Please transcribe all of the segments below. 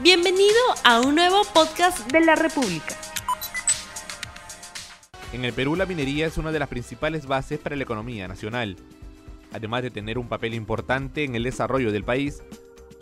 Bienvenido a un nuevo podcast de la República. En el Perú la minería es una de las principales bases para la economía nacional. Además de tener un papel importante en el desarrollo del país,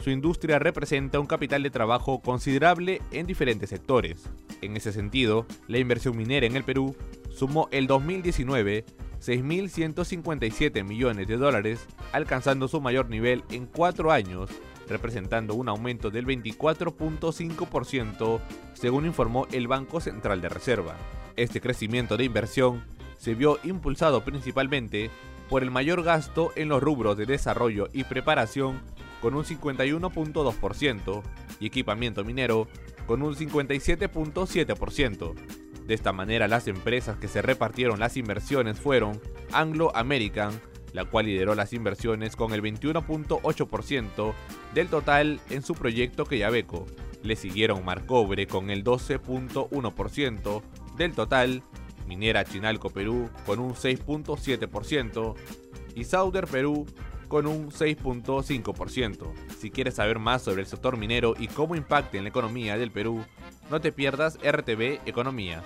su industria representa un capital de trabajo considerable en diferentes sectores. En ese sentido, la inversión minera en el Perú sumó el 2019 6.157 millones de dólares, alcanzando su mayor nivel en cuatro años, representando un aumento del 24.5%, según informó el Banco Central de Reserva. Este crecimiento de inversión se vio impulsado principalmente por el mayor gasto en los rubros de desarrollo y preparación con un 51.2% y equipamiento minero con un 57.7%. De esta manera las empresas que se repartieron las inversiones fueron Anglo American, la cual lideró las inversiones con el 21.8% del total en su proyecto Quellaveco. Le siguieron Marcobre con el 12.1% del total, Minera Chinalco Perú con un 6.7% y Sauder Perú con un 6.5%. Si quieres saber más sobre el sector minero y cómo impacta en la economía del Perú, no te pierdas RTV Economía.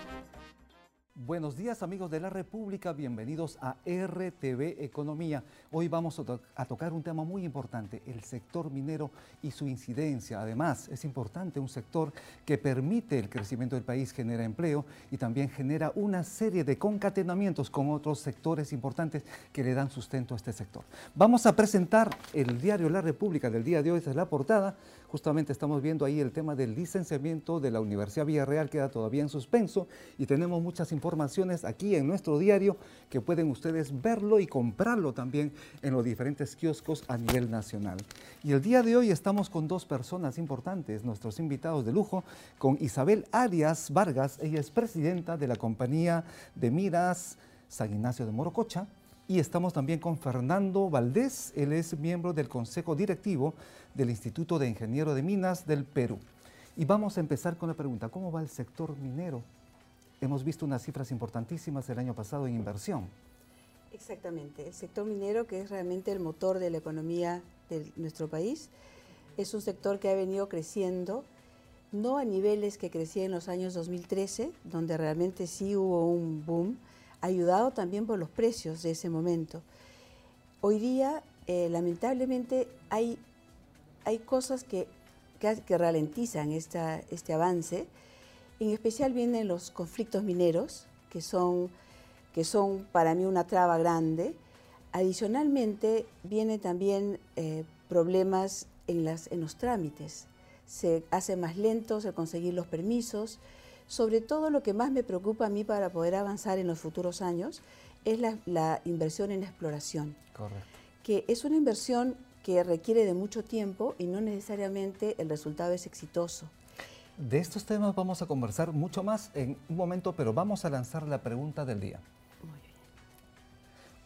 Buenos días amigos de la República, bienvenidos a RTV Economía. Hoy vamos a, to a, tocar un tema muy importante, el sector minero y su incidencia. Además, es importante un sector que permite el crecimiento del país, genera empleo y también genera una serie de concatenamientos con otros sectores importantes que le dan sustento a este sector. Vamos a presentar el diario La República del día de hoy, esta es la portada. Justamente estamos viendo ahí el tema del licenciamiento de la Universidad Villarreal, queda todavía en suspenso y tenemos muchas informaciones aquí en nuestro diario que pueden ustedes verlo y comprarlo también en los diferentes kioscos a nivel nacional. Y el día de hoy estamos con dos personas importantes, nuestros invitados de lujo, con Isabel Arias Vargas, ella es presidenta de la compañía de Miras San Ignacio de Morococha, y estamos también con Fernando Valdés, él es miembro del Consejo Directivo del Instituto de Ingeniero de Minas del Perú. Y vamos a empezar con la pregunta, ¿cómo va el sector minero? Hemos visto unas cifras importantísimas el año pasado en inversión. Exactamente, el sector minero, que es realmente el motor de la economía de nuestro país, es un sector que ha venido creciendo, no a niveles que crecía en los años 2013, donde realmente sí hubo un boom, ayudado también por los precios de ese momento. Hoy día, eh, lamentablemente, hay, hay cosas que, que, que ralentizan esta, este avance, en especial vienen los conflictos mineros, que son, que son para mí una traba grande. Adicionalmente, vienen también eh, problemas en, las, en los trámites. Se hace más lento el conseguir los permisos. Sobre todo lo que más me preocupa a mí para poder avanzar en los futuros años es la, la inversión en exploración. Correcto. Que es una inversión que requiere de mucho tiempo y no necesariamente el resultado es exitoso. De estos temas vamos a conversar mucho más en un momento, pero vamos a lanzar la pregunta del día. Muy bien.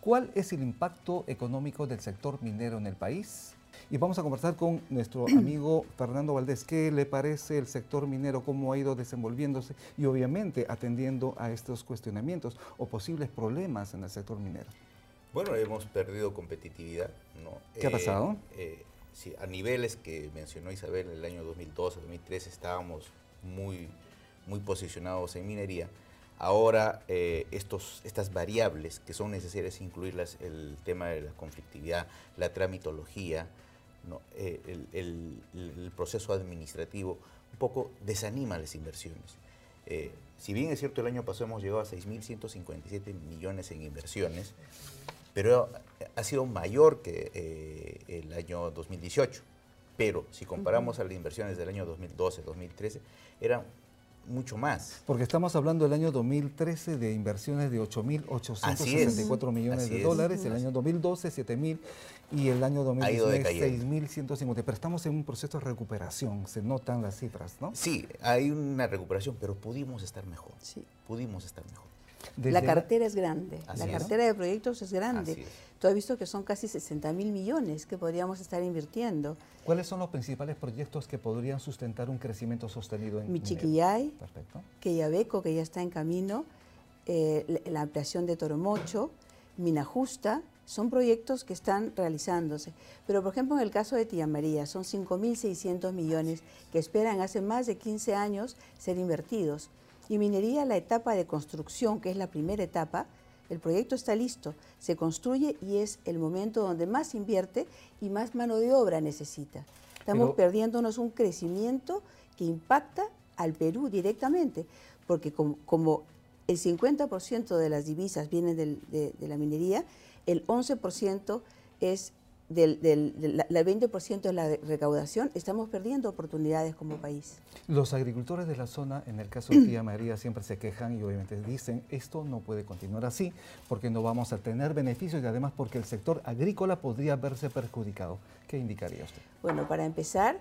¿Cuál es el impacto económico del sector minero en el país? Y vamos a conversar con nuestro amigo Fernando Valdés. ¿Qué le parece el sector minero, cómo ha ido desenvolviéndose y obviamente atendiendo a estos cuestionamientos o posibles problemas en el sector minero? Bueno, hemos perdido competitividad. ¿no? ¿Qué ha pasado? Eh, sí, a niveles que mencionó Isabel en el año 2012, 2013 estábamos muy, muy posicionados en minería. Ahora eh, estos, estas variables que son necesarias incluirlas, el tema de la conflictividad, la tramitología, ¿no? eh, el, el, el, proceso administrativo, un poco desanima las inversiones. Eh, si bien es cierto el año pasado hemos llegado a 6.157 millones en inversiones, pero ha sido mayor que el año 2018. Pero si comparamos uh -huh. a las inversiones del año 2012, 2013, eran mucho más. Porque estamos hablando del año 2013 de inversiones de 8.864 millones Así de es. dólares, el año 2012 7.000 y el año 2019 6.150. Pero estamos en un proceso de recuperación, se notan las cifras, ¿no? Sí, hay una recuperación, pero pudimos estar mejor. Sí. Pudimos estar mejor. Desde la cartera es grande, Así la cartera de proyectos es grande. Tú has visto que son casi 60 mil millones que podríamos estar invirtiendo. ¿Cuáles son los principales proyectos que podrían sustentar un crecimiento sostenido en Michiquillay, Quellaveco, que ya está en camino, eh, la ampliación de Toromocho, Mina Justa son proyectos que están realizándose. Pero, por ejemplo, en el caso de Tía María, son 5.600 millones que esperan hace más de 15 años ser invertidos. Y minería, la etapa de construcción, que es la primera etapa, el proyecto está listo, se construye y es el momento donde más invierte y más mano de obra necesita. Estamos perdiéndonos un crecimiento que impacta al Perú directamente, porque como, el 50% de las divisas vienen de la minería, el 11% es del, del, 20% de la recaudación, estamos perdiendo oportunidades como país. Los agricultores de la zona, en el caso de Tía María, siempre se quejan y obviamente dicen, esto no puede continuar así porque no vamos a tener beneficios y además porque el sector agrícola podría verse perjudicado. ¿Qué indicaría usted? Bueno, para empezar,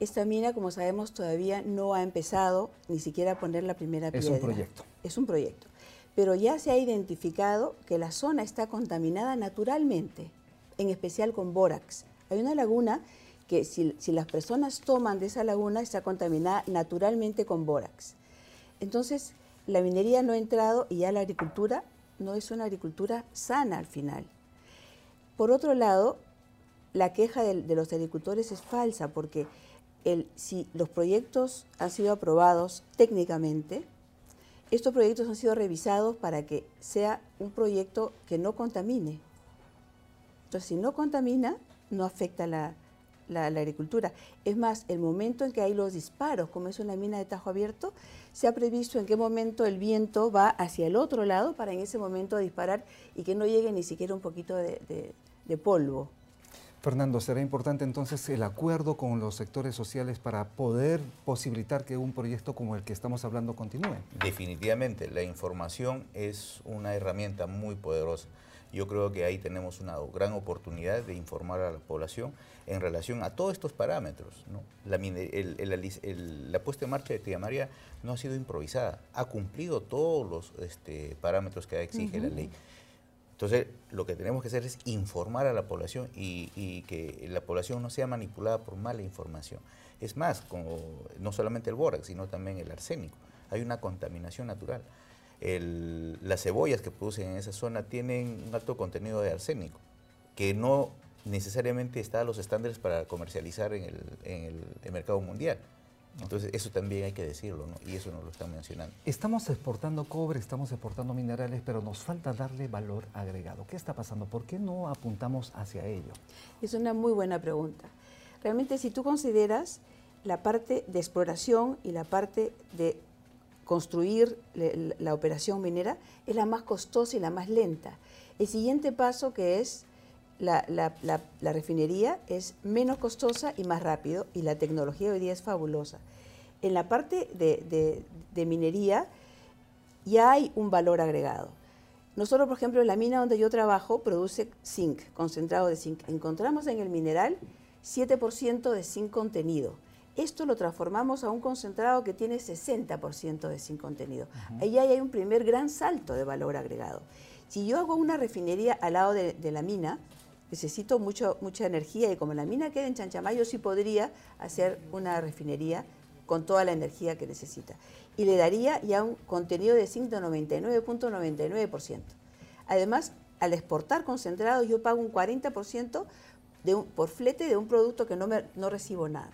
esta mina, como sabemos, todavía no ha empezado ni siquiera a poner la primera piedra. Es un proyecto. Es un proyecto pero ya se ha identificado que la zona está contaminada naturalmente, en especial con bórax. Hay una laguna que si, las personas toman de esa laguna está contaminada naturalmente con bórax. Entonces, la minería no ha entrado y ya la agricultura no es una agricultura sana al final. Por otro lado, la queja de, los agricultores es falsa porque si los proyectos han sido aprobados técnicamente, estos proyectos han sido revisados para que sea un proyecto que no contamine. Entonces, si no contamina, no afecta la, la, agricultura. Es más, el momento en que hay los disparos, como es una mina de tajo abierto, se ha previsto en qué momento el viento va hacia el otro lado para en ese momento disparar y que no llegue ni siquiera un poquito de polvo. Fernando, será importante entonces el acuerdo con los sectores sociales para poder posibilitar que un proyecto como el que estamos hablando continúe. Definitivamente, la información es una herramienta muy poderosa. Yo creo que ahí tenemos una gran oportunidad de informar a la población en relación a todos estos parámetros. La, puesta en marcha de Tía María no ha sido improvisada, ha cumplido todos los este, parámetros que exige la ley. Entonces, lo que tenemos que hacer es informar a la población y, que la población no sea manipulada por mala información. Es más, como, no solamente el bórax, sino también el arsénico. Hay una contaminación natural. Las cebollas que producen en esa zona tienen un alto contenido de arsénico, que no necesariamente está a los estándares para comercializar en el mercado mundial. Entonces, eso también hay que decirlo, ¿no? Y eso nos lo están mencionando. Estamos exportando cobre, estamos exportando minerales, pero nos falta darle valor agregado. ¿Qué está pasando? ¿Por qué no apuntamos hacia ello? Es una muy buena pregunta. Realmente, si tú consideras la parte de exploración y la parte de construir la operación minera, es la más costosa y la más lenta. El siguiente paso que es la, refinería es menos costosa y más rápido y la tecnología hoy día es fabulosa. En la parte de, minería ya hay un valor agregado. Nosotros, por ejemplo, en la mina donde yo trabajo produce zinc, concentrado de zinc. Encontramos en el mineral 7% de zinc contenido. Esto lo transformamos a un concentrado que tiene 60% de zinc contenido. Ahí hay un primer gran salto de valor agregado. Si yo hago una refinería al lado de la mina, necesito mucho, mucha energía y como la mina queda en Chanchamayo sí podría hacer una refinería con toda la energía que necesita. Y le daría ya un contenido de zinc de 99.99%. Además, al exportar concentrado yo pago un 40% de por flete de un producto que no, me, no recibo nada.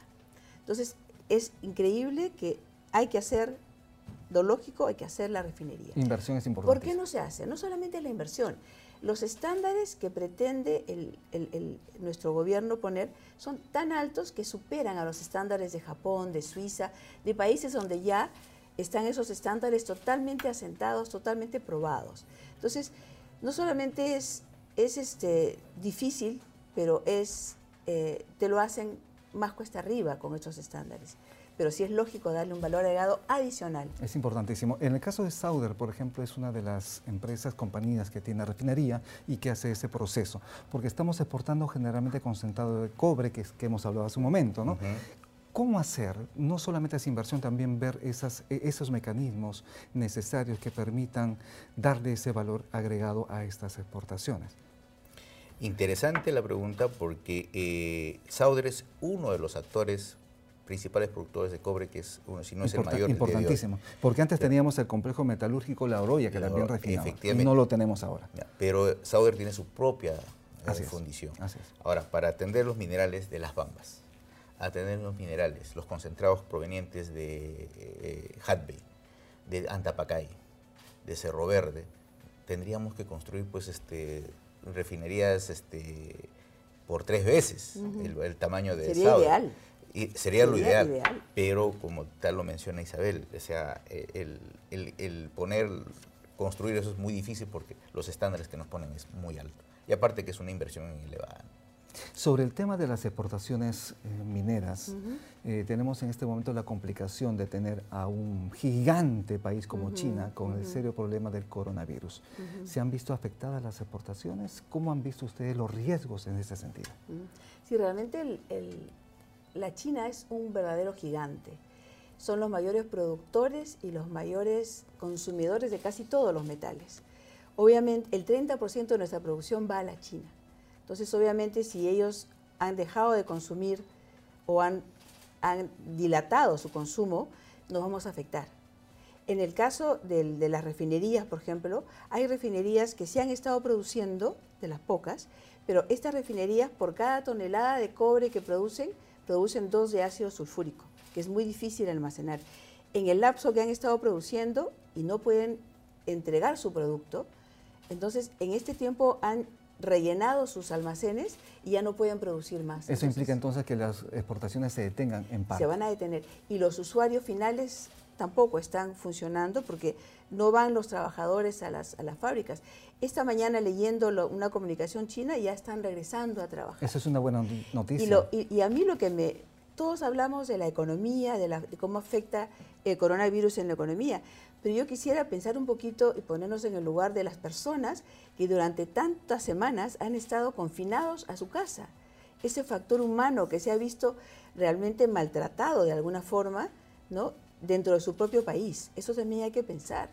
Entonces, es increíble que hay que hacer, lo lógico, hay que hacer la refinería. Inversión es importante. ¿Por qué no se hace? No solamente la inversión, los estándares que pretende nuestro gobierno poner son tan altos que superan a los estándares de Japón, de Suiza, de países donde ya están esos estándares totalmente asentados, totalmente probados. Entonces, no solamente es, es este, difícil, pero es, eh, te lo hacen más cuesta arriba con estos estándares pero sí es lógico darle un valor agregado adicional. Es importantísimo. En el caso de Sauder, por ejemplo, es una de las empresas, compañías que tiene refinería y que hace ese proceso, porque estamos exportando generalmente concentrado de cobre, que, que hemos hablado hace un momento, ¿no? ¿Cómo hacer, no solamente esa inversión, también ver esas, e, esos mecanismos necesarios que permitan darle ese valor agregado a estas exportaciones? Interesante la pregunta porque eh, Sauder es uno de los actores principales productores de cobre, que es uno, si no es el mayor. Importantísimo, porque antes teníamos el complejo metalúrgico La Oroya, que también refinaba, y no lo tenemos ahora. pero Sauder tiene su propia eh, fundición. Ahora, para atender los minerales de las bambas, atender los minerales, los concentrados provenientes de eh, de Antapacay, de Cerro Verde, tendríamos que construir pues este refinerías este por tres veces el, tamaño de Sería ideal. Y sería, lo ideal, pero como tal lo menciona Isabel, o sea, el, el, poner, construir eso es muy difícil porque los estándares que nos ponen es muy alto. Y aparte que es una inversión elevada. Sobre el tema de las exportaciones eh, mineras, eh, tenemos en este momento la complicación de tener a un gigante país como China con el serio problema del coronavirus. ¿Se han visto afectadas las exportaciones? ¿Cómo han visto ustedes los riesgos en ese sentido? Sí, realmente la China es un verdadero gigante. Son los mayores productores y los mayores consumidores de casi todos los metales. Obviamente, el 30% de nuestra producción va a la China. Entonces, obviamente, si ellos han dejado de consumir o han, dilatado su consumo, nos vamos a afectar. En el caso de, las refinerías, por ejemplo, hay refinerías que se han estado produciendo, de las pocas, pero estas refinerías, por cada tonelada de cobre que producen, producen dos de ácido sulfúrico, que es muy difícil almacenar. En el lapso que han estado produciendo y no pueden entregar su producto, entonces en este tiempo han rellenado sus almacenes y ya no pueden producir más. Eso implica entonces que las exportaciones se detengan en parte. Se van a detener. Y los usuarios finales tampoco están funcionando porque no van los trabajadores a las, a las fábricas. Esta mañana leyendo una comunicación china ya están regresando a trabajar. Esa es una buena noticia. Y, y, a mí lo que me... Todos hablamos de la economía, de, la, de cómo afecta el coronavirus en la economía, pero yo quisiera pensar un poquito y ponernos en el lugar de las personas que durante tantas semanas han estado confinados a su casa. Ese factor humano que se ha visto realmente maltratado de alguna forma, ¿no? dentro de su propio país. Eso también hay que pensar.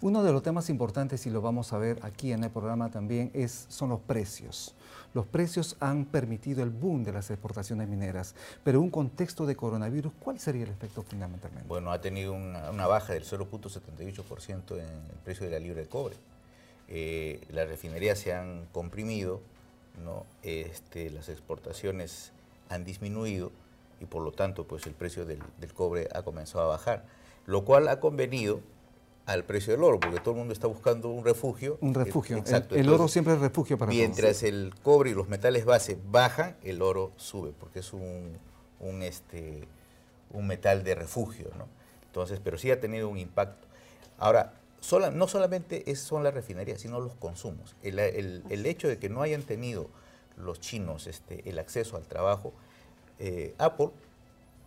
Uno de los temas importantes, y lo vamos a ver aquí en el programa también, es, son los precios. Los precios han permitido el boom de las exportaciones mineras, pero en un contexto de coronavirus, ¿cuál sería el efecto fundamentalmente? Bueno, ha tenido una, baja del 0.78% en el precio de la libra de cobre. Eh, las refinerías se han comprimido, ¿no? este, las exportaciones han disminuido y por lo tanto pues el precio del, del cobre ha comenzado a bajar, lo cual ha convenido al precio del oro, porque todo el mundo está buscando un refugio. Un refugio, exacto. El, oro siempre es refugio para Mientras el cobre y los metales base bajan, el oro sube, porque es un, un, este, un metal de refugio, ¿no? Entonces, pero sí ha tenido un impacto. Ahora, sola, no solamente es, son las refinerías, sino los consumos. El, el, hecho de que no hayan tenido los chinos este, el acceso al trabajo, eh, Apple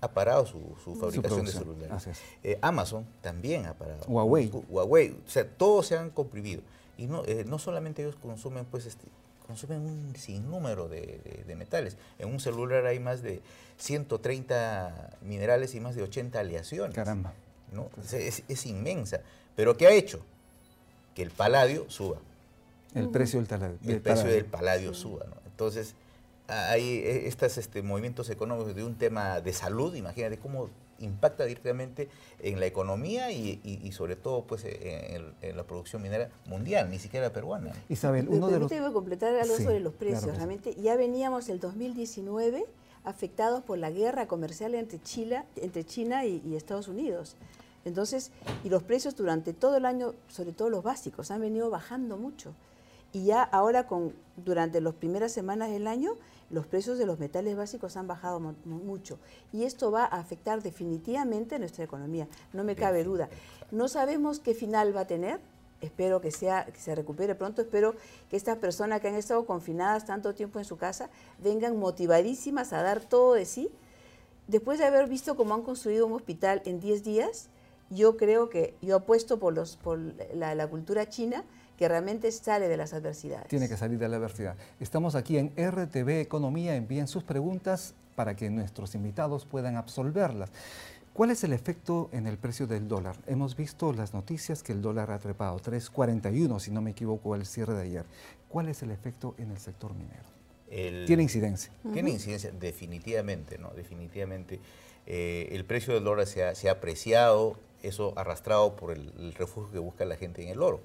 ha parado su, fabricación de celulares. Eh, Amazon también ha parado. Huawei. Huawei. O sea, todos se han comprimido. Y no, eh, no solamente ellos consumen, pues, este, consumen un sinnúmero de, metales. En un celular hay más de 130 minerales y más de 80 aleaciones. Caramba. ¿no? Es, inmensa. Pero ¿qué ha hecho? Que el paladio suba. El precio del, paladio. El precio del paladio suba. ¿no? Entonces, hay eh, estos este, movimientos económicos de un tema de salud, imagínate cómo impacta directamente en la economía y, sobre todo pues en, la producción minera mundial, ni siquiera peruana. Isabel, uno de los... completar algo sobre los precios. Realmente ya veníamos el 2019 afectados por la guerra comercial entre China, entre China y, y Estados Unidos. Entonces, y los precios durante todo el año, sobre todo los básicos, han venido bajando mucho. Y ya ahora, con, durante las primeras semanas del año, los precios de los metales básicos han bajado mucho y esto va a afectar definitivamente nuestra economía, no me cabe duda. No sabemos qué final va a tener, espero que, sea, que se recupere pronto, espero que estas personas que han estado confinadas tanto tiempo en su casa vengan motivadísimas a dar todo de sí. Después de haber visto cómo han construido un hospital en 10 días, yo creo que yo apuesto por, los, por la cultura china, que realmente sale de las adversidades. Tiene que salir de la adversidad. Estamos aquí en RTV Economía, envíen sus preguntas para que nuestros invitados puedan absolverlas. ¿Cuál es el efecto en el precio del dólar? Hemos visto las noticias que el dólar ha trepado, 3.41 si no me equivoco al cierre de ayer. ¿Cuál es el efecto en el sector minero? ¿Tiene incidencia? Tiene incidencia, definitivamente, ¿no? Definitivamente. Eh, el precio del dólar se ha, apreciado, eso arrastrado por el, refugio que busca la gente en el oro.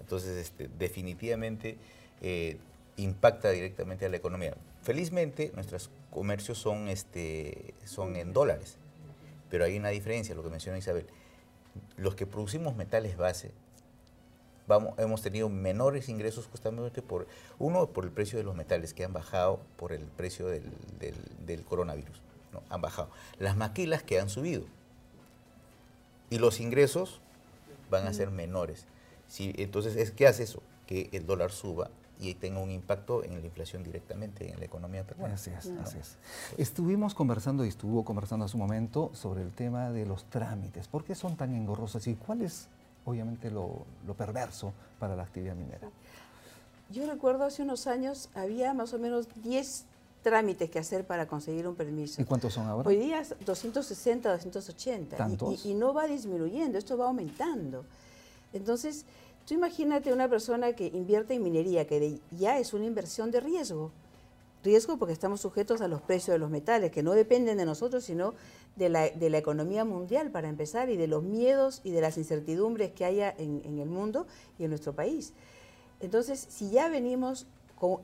Entonces, este, definitivamente eh, impacta directamente a la economía. Felizmente, nuestros comercios son, este, son en dólares, pero hay una diferencia, lo que menciona Isabel. Los que producimos metales base, vamos, hemos tenido menores ingresos justamente por, uno, por el precio de los metales que han bajado por el precio del, del, coronavirus, ¿no? han bajado. Las maquilas que han subido. Y los ingresos van a ser menores. Si, entonces, ¿qué hace eso? Que el dólar suba y tenga un impacto en la inflación directamente en la economía peruana. Así es, así es. Estuvimos conversando y estuvo conversando hace un momento sobre el tema de los trámites. ¿Por qué son tan engorrosos y cuál es, obviamente, lo, perverso para la actividad minera? Yo recuerdo hace unos años había más o menos 10 trámites que hacer para conseguir un permiso. ¿Y cuántos son ahora? Hoy día 260, 280. ¿Tantos? y no va disminuyendo, esto va aumentando. Entonces, Tú imagínate una persona que invierte en minería, que ya es una inversión de riesgo. Riesgo porque estamos sujetos a los precios de los metales, que no dependen de nosotros, sino de la, economía mundial, para empezar, y de los miedos y de las incertidumbres que haya en, el mundo y en nuestro país. Entonces, si ya venimos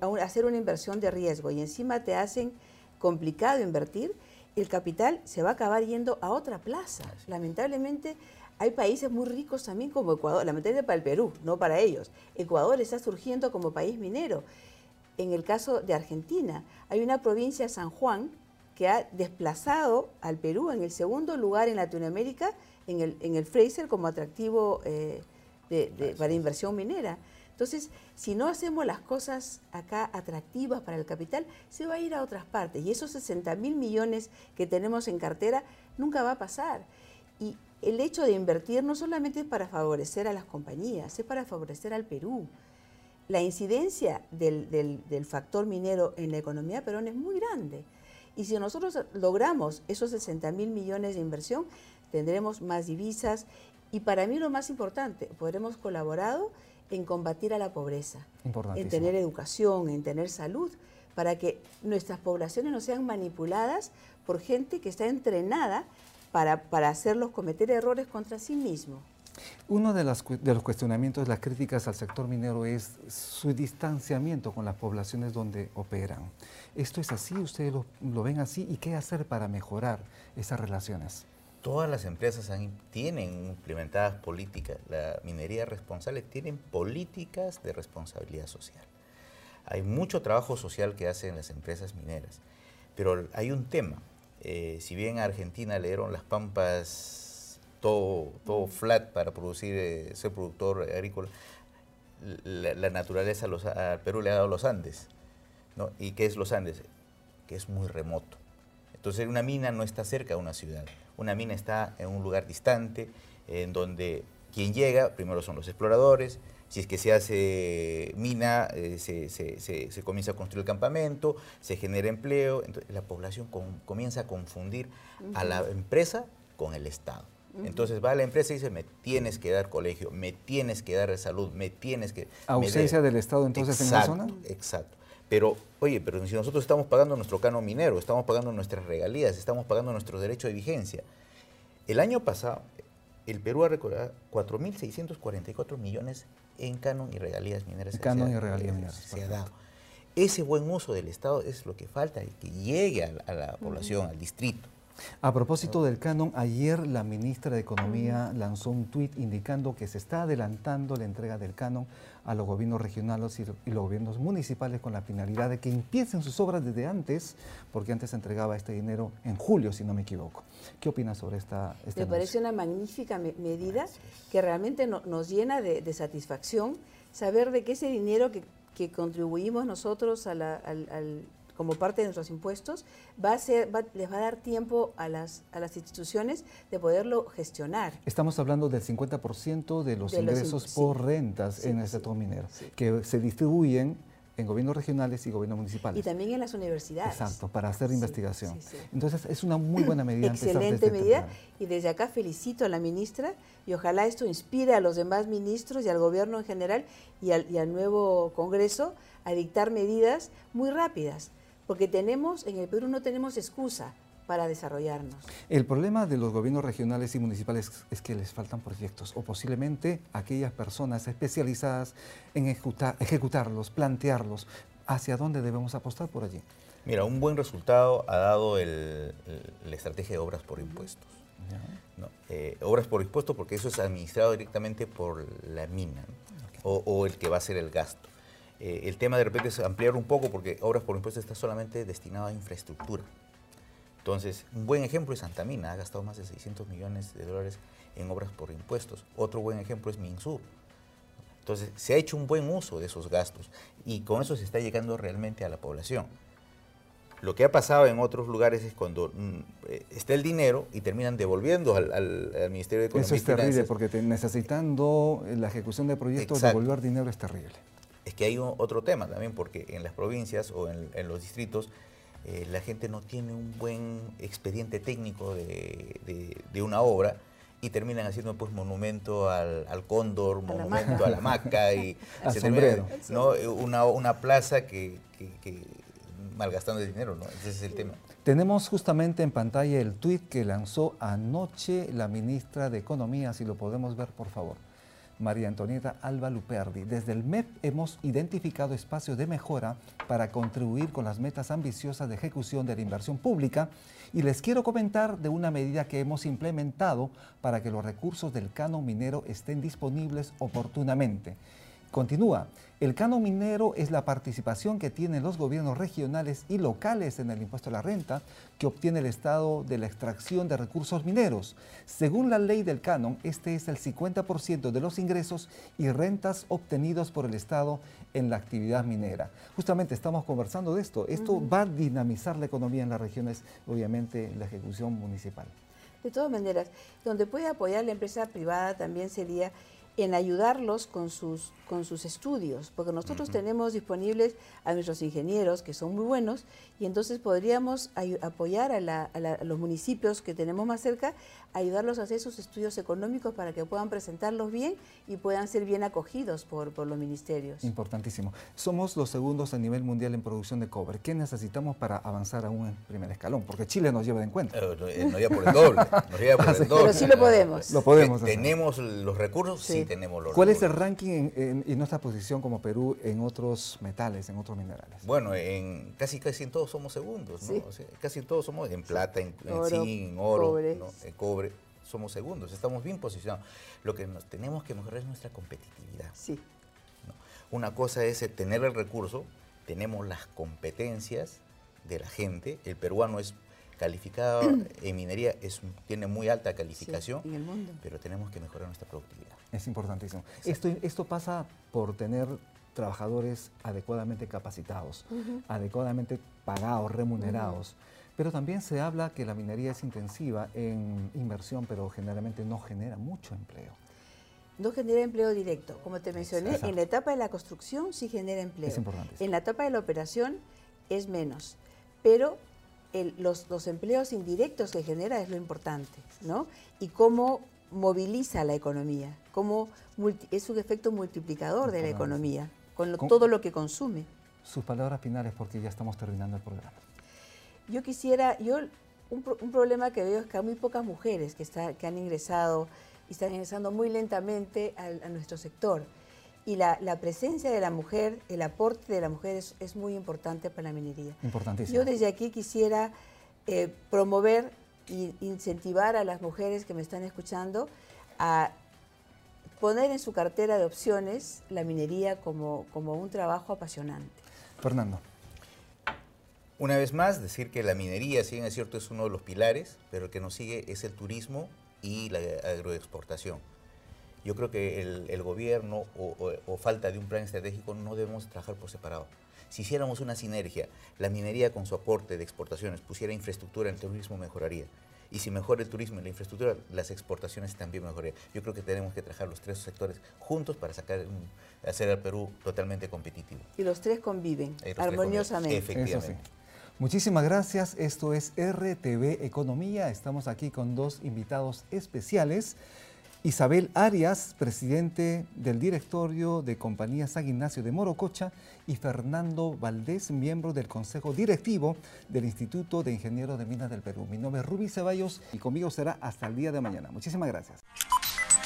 a hacer una inversión de riesgo y encima te hacen complicado invertir, el capital se va a acabar yendo a otra plaza. Lamentablemente, hay países muy ricos también como Ecuador, lamentablemente para el Perú, no para ellos. Ecuador está surgiendo como país minero. En el caso de Argentina, hay una provincia, San Juan, que ha desplazado al Perú en el segundo lugar en Latinoamérica, en el, en el Fraser como atractivo eh, para inversión minera. Entonces, si no hacemos las cosas acá atractivas para el capital, se va a ir a otras partes. Y esos 60 mil millones que tenemos en cartera nunca va a pasar. Y el hecho de invertir no solamente es para favorecer a las compañías, es para favorecer al Perú. La incidencia del, factor minero en la economía peruana es muy grande. Y si nosotros logramos esos 60 mil millones de inversión, tendremos más divisas y para mí lo más importante, podremos colaborado en combatir a la pobreza, en tener educación, en tener salud, para que nuestras poblaciones no sean manipuladas por gente que está entrenada para, para hacerlos cometer errores contra sí mismo. Uno de, los cuestionamientos, las críticas al sector minero es su distanciamiento con las poblaciones donde operan. ¿Esto es así? ¿Ustedes lo, ven así? ¿Y qué hacer para mejorar esas relaciones? Todas las empresas tienen implementadas políticas, la minería responsable tienen políticas de responsabilidad social. Hay mucho trabajo social que hacen las empresas mineras, pero hay un tema, eh, si bien a Argentina le dieron las pampas todo, todo flat para producir, eh, ser productor agrícola, la, naturaleza los, al Perú le ha dado los Andes. ¿no? ¿Y qué es los Andes? Que es muy remoto. Entonces una mina no está cerca de una ciudad, una mina está en un lugar distante, en donde quien llega, primero son los exploradores, si es que se hace mina, eh, se, comienza a construir el campamento, se genera empleo, entonces la población comienza a confundir a la empresa con el Estado. Entonces va a la empresa y dice, me tienes que dar colegio, me tienes que dar salud, me tienes que... ¿Ausencia del Estado entonces en la zona? Exacto. Pero, oye, pero si nosotros estamos pagando nuestro cano minero, estamos pagando nuestras regalías, estamos pagando nuestro derecho de vigencia. El año pasado, el Perú ha recaudado 4.644 millones en canon y regalías mineras. Canon y regalías mineras. Se ha dado. Ese buen uso del Estado es lo que falta y que llegue a, la población, al distrito. A propósito del canon, ayer la ministra de Economía lanzó un tuit indicando que se está adelantando la entrega del canon a los gobiernos regionales y, los gobiernos municipales con la finalidad de que empiecen sus obras desde antes, porque antes se entregaba este dinero en julio, si no me equivoco. ¿Qué opinas sobre esta este Me parece una magnífica medida que realmente nos llena de, satisfacción saber de que ese dinero que, contribuimos nosotros al, como parte de nuestros impuestos, va a ser, les va a dar tiempo a las, a las instituciones de poderlo gestionar. Estamos hablando del 50% de los ingresos por rentas en el sector minero, que se distribuyen en gobiernos regionales y gobiernos municipales. Y también en las universidades. Exacto, para hacer investigación. Entonces, es una muy buena medida. Excelente medida. Y desde acá felicito a la ministra y ojalá esto inspire a los demás ministros y al gobierno en general y al, y al nuevo Congreso a dictar medidas muy rápidas porque tenemos, en el Perú no tenemos excusa para desarrollarnos. El problema de los gobiernos regionales y municipales es que les faltan proyectos o posiblemente aquellas personas especializadas en ejecutarlos, plantearlos. ¿Hacia dónde debemos apostar por allí? Mira, un buen resultado ha dado la estrategia de obras por impuestos. Eh, obras por impuestos porque eso es administrado directamente por la mina o, el que va a hacer el gasto. Eh, el tema de repente es ampliar un poco porque obras por impuestos está solamente destinado a infraestructura. Entonces, un buen ejemplo es Santa Mina, ha gastado más de 600 millones de dólares en obras por impuestos. Otro buen ejemplo es Minsur. Entonces, se ha hecho un buen uso de esos gastos y con eso se está llegando realmente a la población. Lo que ha pasado en otros lugares es cuando mm, eh, está el dinero y terminan devolviendo al, Ministerio de Economía. Eso es terrible, porque necesitando la ejecución de proyectos, devolver dinero es terrible. Que hay otro tema también, porque en las provincias o en, los distritos eh, la gente no tiene un buen expediente técnico de, una obra y terminan haciendo pues monumento al, cóndor, monumento a la maca y ¿no? una, una plaza que malgastando el dinero, ¿no? Ese es el tema. Tenemos justamente en pantalla el tuit que lanzó anoche la ministra de Economía, si lo podemos ver, por favor. María Antonieta Alba Luperdi. Desde el MEP hemos identificado espacios de mejora para contribuir con las metas ambiciosas de ejecución de la inversión pública y les quiero comentar de una medida que hemos implementado para que los recursos del cano minero estén disponibles oportunamente. Continúa, el canon minero es la participación que tienen los gobiernos regionales y locales en el impuesto a la renta que obtiene el Estado de la extracción de recursos mineros. Según la ley del canon, este es el 50% de los ingresos y rentas obtenidos por el Estado en la actividad minera. Justamente estamos conversando de esto. Esto va a dinamizar la economía en las regiones, obviamente la ejecución municipal. De todas maneras, donde puede apoyar la empresa privada también sería en ayudarlos con sus, con sus estudios, porque nosotros tenemos disponibles a nuestros ingenieros, que son muy buenos, y entonces podríamos apoyar a, los municipios que tenemos más cerca, ayudarlos a hacer sus estudios económicos para que puedan presentarlos bien y puedan ser bien acogidos por, por los ministerios. Importantísimo. Somos los segundos a nivel mundial en producción de cobre. ¿Qué necesitamos para avanzar a un primer escalón? Porque Chile nos lleva de encuentro. Eh, nos lleva por el doble. Nos lleva por el doble. Pero sí lo podemos. Lo podemos. ¿Tenemos los recursos? Sí, tenemos los ¿Cuál es el ranking y nuestra posición como Perú en otros metales, en otros minerales? Bueno, en casi casi en todos somos segundos, ¿no? casi todos somos en plata, en, zinc, en oro, en cobre, somos segundos, estamos bien posicionados. Lo que nos tenemos que mejorar es nuestra competitividad. Sí. Una cosa es tener el recurso, tenemos las competencias de la gente, el peruano es calificado en minería, es, tiene muy alta calificación, pero tenemos que mejorar nuestra productividad. Es importantísimo. Esto, esto pasa por tener trabajadores adecuadamente capacitados, adecuadamente pagados, remunerados. Pero también se habla que la minería es intensiva en inversión, pero generalmente no genera mucho empleo. No genera empleo directo. Como te mencioné, en la etapa de la construcción sí genera empleo. Es importante. En la etapa de la operación es menos. Pero los, los, empleos indirectos que genera es lo importante, ¿no? Y cómo moviliza la economía, cómo es un efecto multiplicador de la economía, con, todo lo que consume. Sus palabras finales, porque ya estamos terminando el programa. Yo quisiera, yo un, problema que veo es que hay muy pocas mujeres que, que han ingresado y están ingresando muy lentamente a, nuestro sector. Y la, presencia de la mujer, el aporte de la mujer es, muy importante para la minería. Importantísimo. Yo desde aquí quisiera eh, promover e incentivar a las mujeres que me están escuchando a poner en su cartera de opciones la minería como, como un trabajo apasionante. Fernando. Una vez más, decir que la minería, si bien es cierto, es uno de los pilares, pero el que nos sigue es el turismo y la agroexportación. Yo creo que el, gobierno o, falta de un plan estratégico no debemos trabajar por separado. Si hiciéramos una sinergia, la minería con su aporte de exportaciones pusiera infraestructura, el turismo mejoraría. Y si mejora el turismo y la infraestructura, las exportaciones también mejorarían. Yo creo que tenemos que trabajar los tres sectores juntos para sacar, hacer al Perú totalmente competitivo. Y los tres conviven armoniosamente. Efectivamente. Muchísimas gracias. Esto es RTV Economía. Estamos aquí con dos invitados especiales. Isabel Arias, presidente del directorio de Compañía San Ignacio de Morococha, y Fernando Valdés, miembro del Consejo Directivo del Instituto de Ingenieros de Minas del Perú. Mi nombre es Ruby Ceballos y conmigo será hasta el día de mañana. Muchísimas gracias.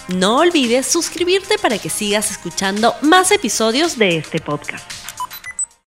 No olvides suscribirte para que sigas escuchando más episodios de este podcast.